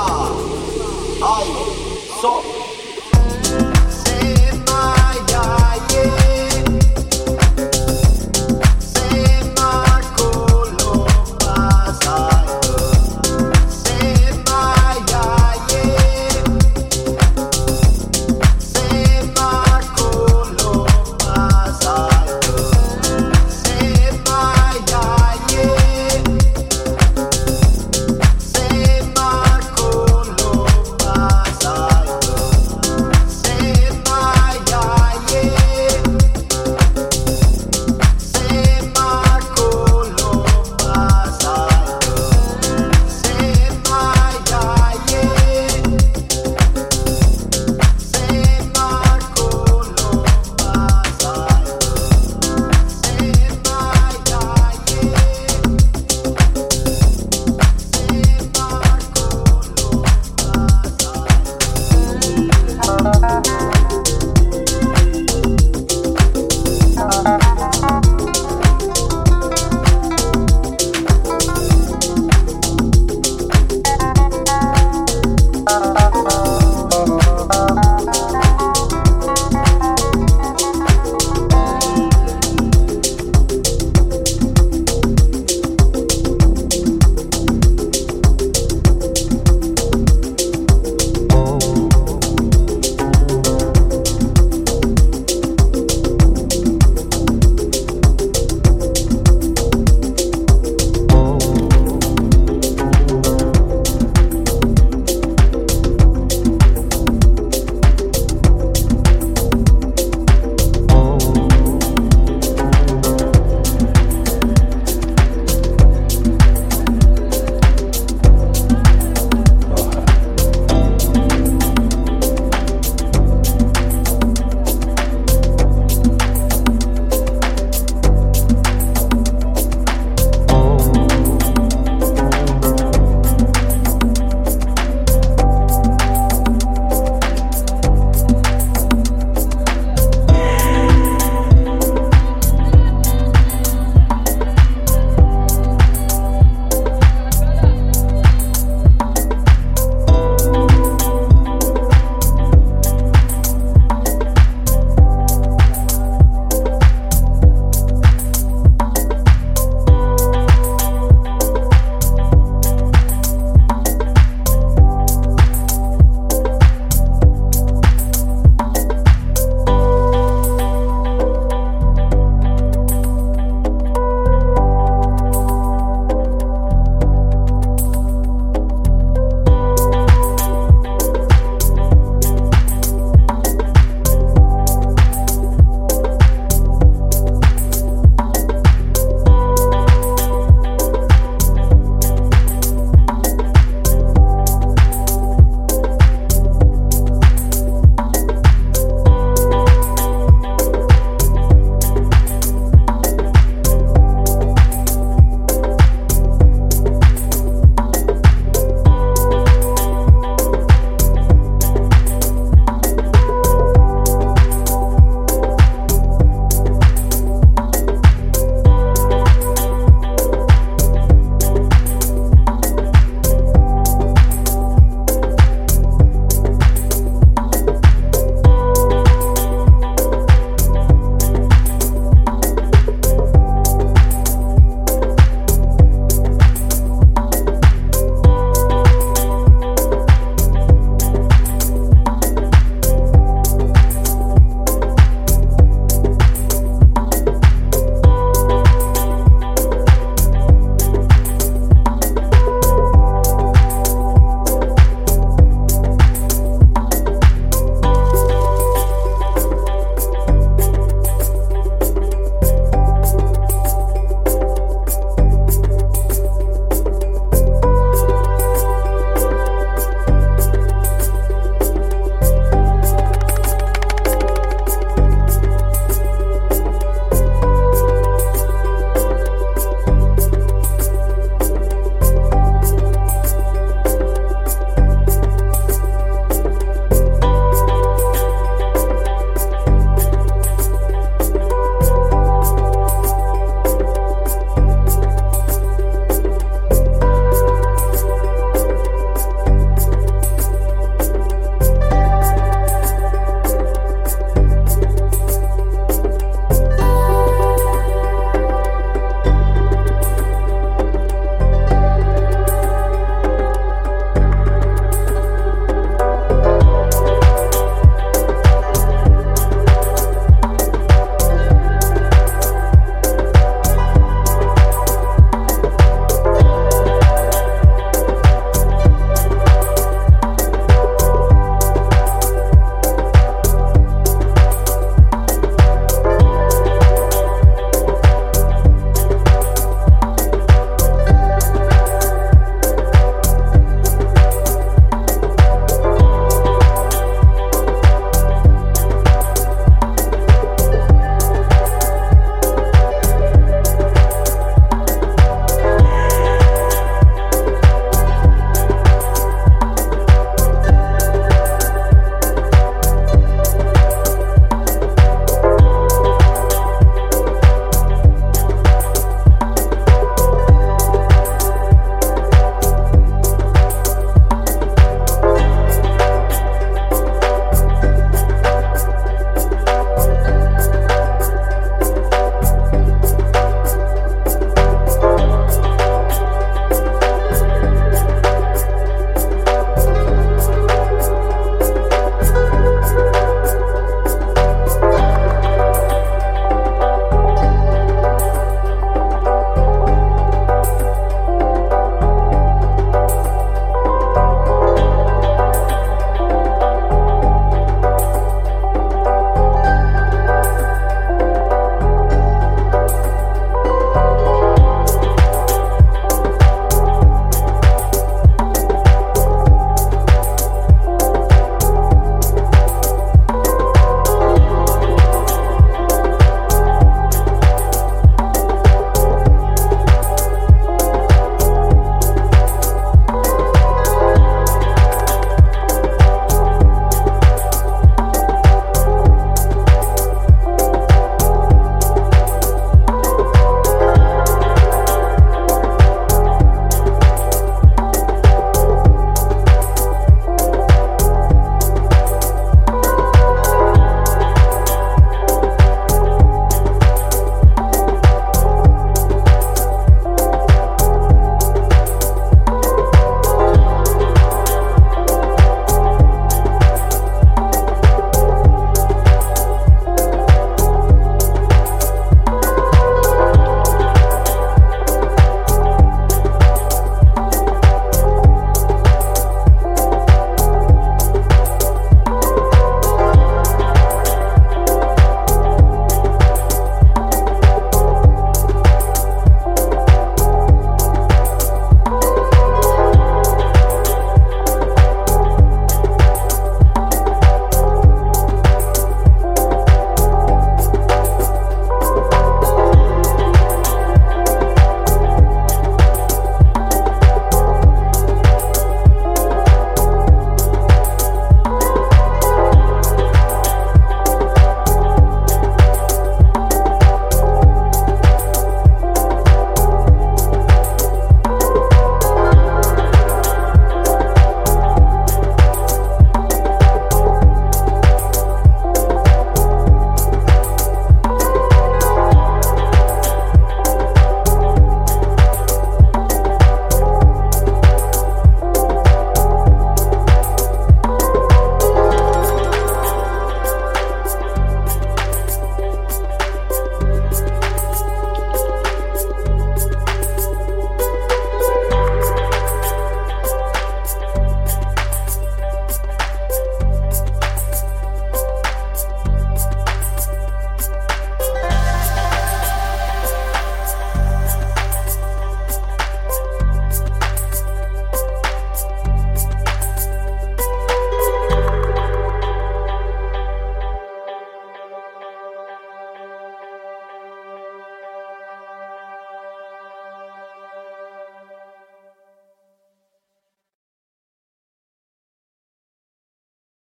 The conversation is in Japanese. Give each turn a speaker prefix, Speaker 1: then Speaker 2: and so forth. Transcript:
Speaker 1: ー愛そ